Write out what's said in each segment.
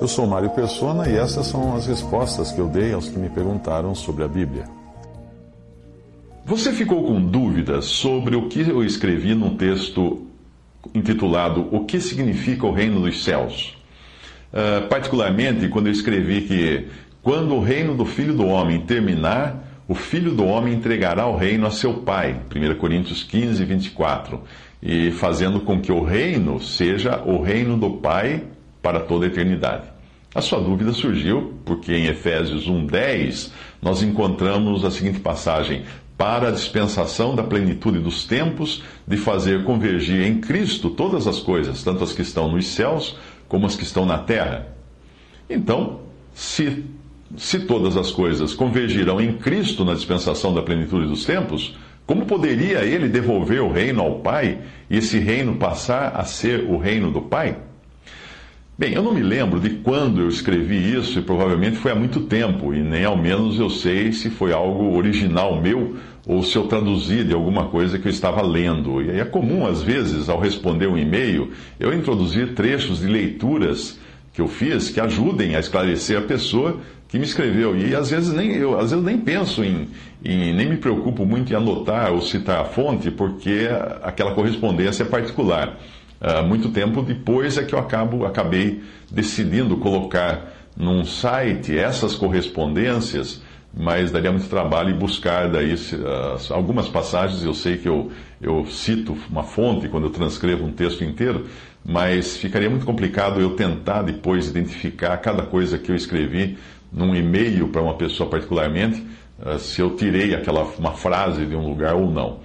Eu sou Mário Persona e essas são as respostas que eu dei aos que me perguntaram sobre a Bíblia. Você ficou com dúvidas sobre o que eu escrevi num texto intitulado O que significa o reino dos céus? Uh, particularmente quando eu escrevi que quando o reino do Filho do Homem terminar, o Filho do Homem entregará o reino a seu Pai. 1 Coríntios 15, 24. E fazendo com que o reino seja o reino do Pai para toda a eternidade. A sua dúvida surgiu porque em Efésios 1:10 nós encontramos a seguinte passagem: para a dispensação da plenitude dos tempos, de fazer convergir em Cristo todas as coisas, tanto as que estão nos céus como as que estão na terra. Então, se, se todas as coisas convergirão em Cristo na dispensação da plenitude dos tempos, como poderia ele devolver o reino ao Pai e esse reino passar a ser o reino do Pai? Bem, eu não me lembro de quando eu escrevi isso, e provavelmente foi há muito tempo, e nem ao menos eu sei se foi algo original meu ou se eu traduzi de alguma coisa que eu estava lendo. E é comum, às vezes, ao responder um e-mail, eu introduzir trechos de leituras que eu fiz que ajudem a esclarecer a pessoa que me escreveu. E às vezes nem eu, às vezes nem penso em, em, nem me preocupo muito em anotar ou citar a fonte, porque aquela correspondência é particular. Muito tempo depois é que eu acabo, acabei decidindo colocar num site essas correspondências, mas daria muito trabalho buscar daí uh, algumas passagens. Eu sei que eu, eu cito uma fonte quando eu transcrevo um texto inteiro, mas ficaria muito complicado eu tentar depois identificar cada coisa que eu escrevi num e-mail para uma pessoa particularmente, uh, se eu tirei aquela uma frase de um lugar ou não.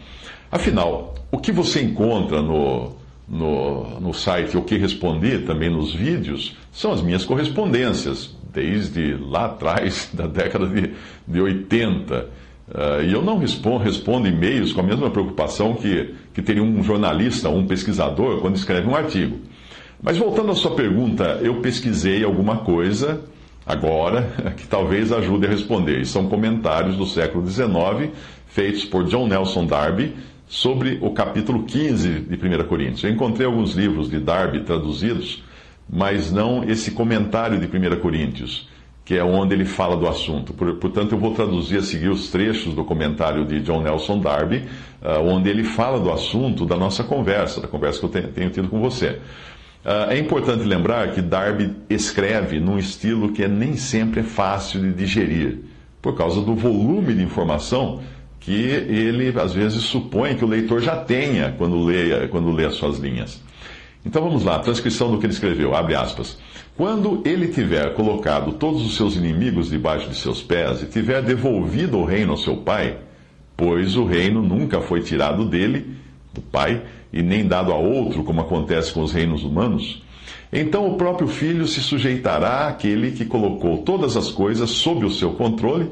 Afinal, o que você encontra no no, no site O Que Respondi, também nos vídeos, são as minhas correspondências, desde lá atrás, da década de, de 80. Uh, ah, e eu não respondo, respondo e-mails com a mesma preocupação que, que teria um jornalista ou um pesquisador quando escreve um artigo. Mas voltando à sua pergunta, eu pesquisei alguma coisa agora que talvez ajude a responder. E são comentários do século XIX feitos por John Nelson Darby sobre o capítulo 15 de 1 Coríntios. Eu encontrei alguns livros de Darby traduzidos, mas não esse comentário de 1 Coríntios, que é onde ele fala do assunto. Portanto, eu vou traduzir a seguir os trechos do comentário de John Nelson Darby, ah, onde ele fala do assunto da nossa conversa, da conversa que eu tenho tido com você. Ah, é importante lembrar que Darby escreve num estilo que é nem sempre é fácil de digerir, por causa do volume de informação que ele às vezes supõe que o leitor já tenha quando lê, quando lê as suas linhas. Então vamos lá, transcrição do que ele escreveu, abre aspas. Quando ele tiver colocado todos os seus inimigos debaixo de seus pés e tiver devolvido o reino ao seu pai, pois o reino nunca foi tirado dele, do pai, e nem dado a outro, como acontece com os reinos humanos, então o próprio filho se sujeitará àquele que colocou todas as coisas sob o seu controle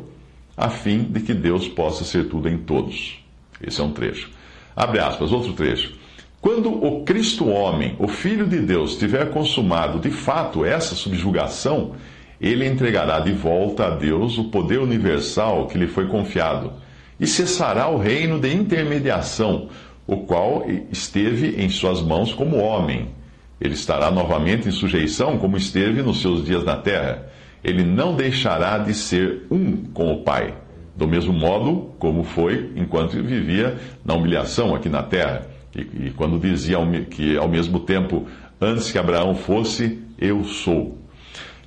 a fim de que Deus possa ser tudo em todos. Esse é um trecho. Abre aspas, outro trecho. Quando o Cristo homem, o Filho de Deus, tiver consumado de fato essa subjugação, ele entregará de volta a Deus o poder universal que lhe foi confiado, e cessará o reino de intermediação, o qual esteve em suas mãos como homem. Ele estará novamente em sujeição, como esteve nos seus dias na terra ele não deixará de ser um com o Pai, do mesmo modo como foi enquanto vivia na humilhação aqui na terra, e, e quando dizia que ao mesmo tempo, antes que Abraão fosse, eu sou.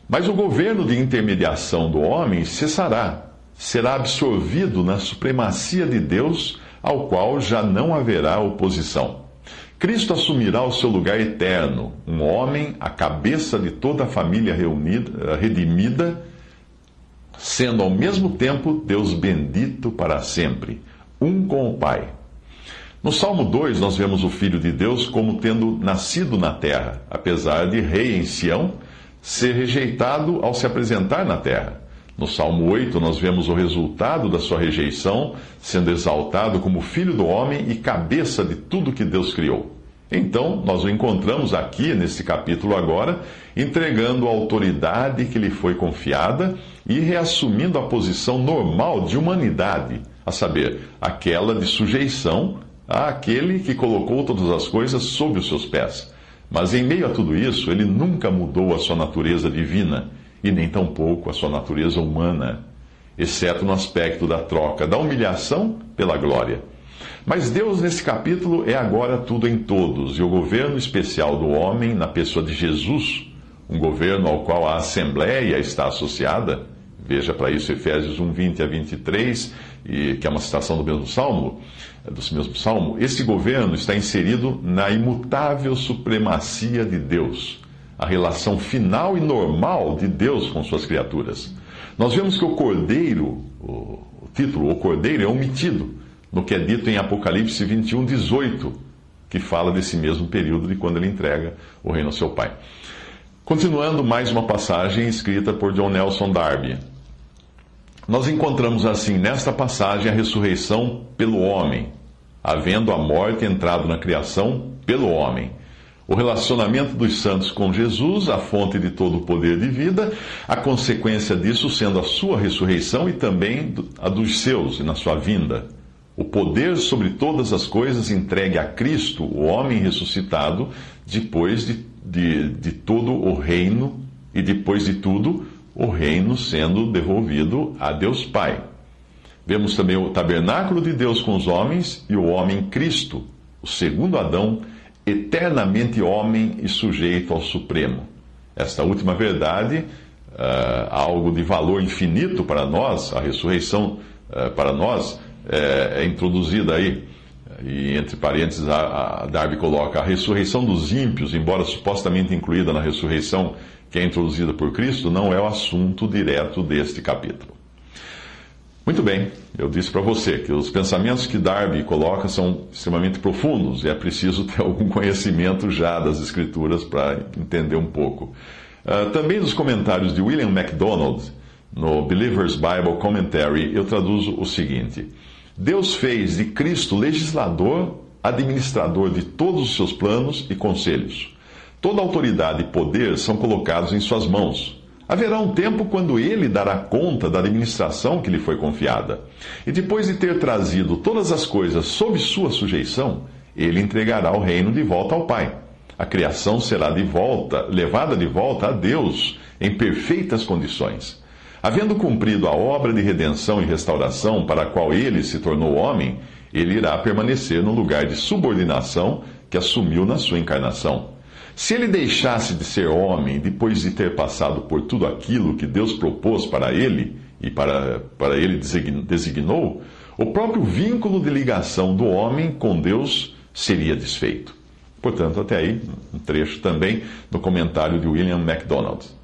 Mas o governo de intermediação do homem cessará, será absorvido na supremacia de Deus, ao qual já não haverá oposição. Cristo assumirá o seu lugar eterno, um homem, a cabeça de toda a família reunida, redimida, sendo ao mesmo tempo Deus bendito para sempre, um com o Pai. No Salmo 2, nós vemos o Filho de Deus como tendo nascido na terra, apesar de rei em Sião, ser rejeitado ao se apresentar na terra. No Salmo 8, nós vemos o resultado da sua rejeição, sendo exaltado como filho do homem e cabeça de tudo que Deus criou. Então, nós o encontramos aqui, nesse capítulo agora, entregando a autoridade que lhe foi confiada e reassumindo a posição normal de humanidade, a saber, aquela de sujeição àquele que colocou todas as coisas sob os seus pés. Mas em meio a tudo isso, ele nunca mudou a sua natureza divina e nem tampouco a sua natureza humana, exceto no aspecto da troca da humilhação pela glória. Mas Deus, nesse capítulo, é agora tudo em todos, e o governo especial do homem, na pessoa de Jesus, um governo ao qual a Assembleia está associada, veja para isso Efésios 1, 20 a 23, e, que é uma citação do mesmo salmo, do mesmo salmo, esse governo está inserido na imutável supremacia de Deus a relação final e normal de Deus com suas criaturas. Nós vemos que o cordeiro, o título, o cordeiro, é omitido no que é dito em Apocalipse 21, 18, que fala desse mesmo período de quando ele entrega o reino ao seu pai. Continuando, mais uma passagem escrita por John Nelson Darby. Nós encontramos assim nesta passagem a ressurreição pelo homem, havendo a morte entrado na criação pelo homem o relacionamento dos santos com Jesus, a fonte de todo o poder de vida, a consequência disso sendo a sua ressurreição e também a dos seus na sua vinda. O poder sobre todas as coisas entregue a Cristo, o homem ressuscitado, depois de, de, de todo o reino e depois de tudo, o reino sendo devolvido a Deus Pai. Vemos também o tabernáculo de Deus com os homens e o homem Cristo, o segundo Adão eternamente homem e sujeito ao Supremo. Esta última verdade, uh, algo de valor infinito para nós, a ressurreição uh, para nós, é, é, introduzida aí, e entre parênteses, a, a Darby coloca a ressurreição dos ímpios, embora supostamente incluída na ressurreição que é introduzida por Cristo, não é o assunto direto deste capítulo. Muito bem, eu disse para você que os pensamentos que Darby coloca são extremamente profundos e é preciso ter algum conhecimento já das Escrituras para entender um pouco. Uh, também nos comentários de William MacDonald, no Believer's Bible Commentary, eu traduzo o seguinte: Deus fez de Cristo legislador, administrador de todos os seus planos e conselhos. Toda autoridade e poder são colocados em suas mãos. Haverá um tempo quando ele dará conta da administração que lhe foi confiada. E depois de ter trazido todas as coisas sob sua sujeição, ele entregará o reino de volta ao Pai. A criação será de volta, levada de volta a Deus em perfeitas condições. Havendo cumprido a obra de redenção e restauração para a qual ele se tornou homem, ele irá permanecer no lugar de subordinação que assumiu na sua encarnação. Se ele deixasse de ser homem depois de ter passado por tudo aquilo que Deus propôs para ele e para, para ele designou, o próprio vínculo de ligação do homem com Deus seria desfeito. Portanto, até aí, um trecho também no comentário de William MacDonald.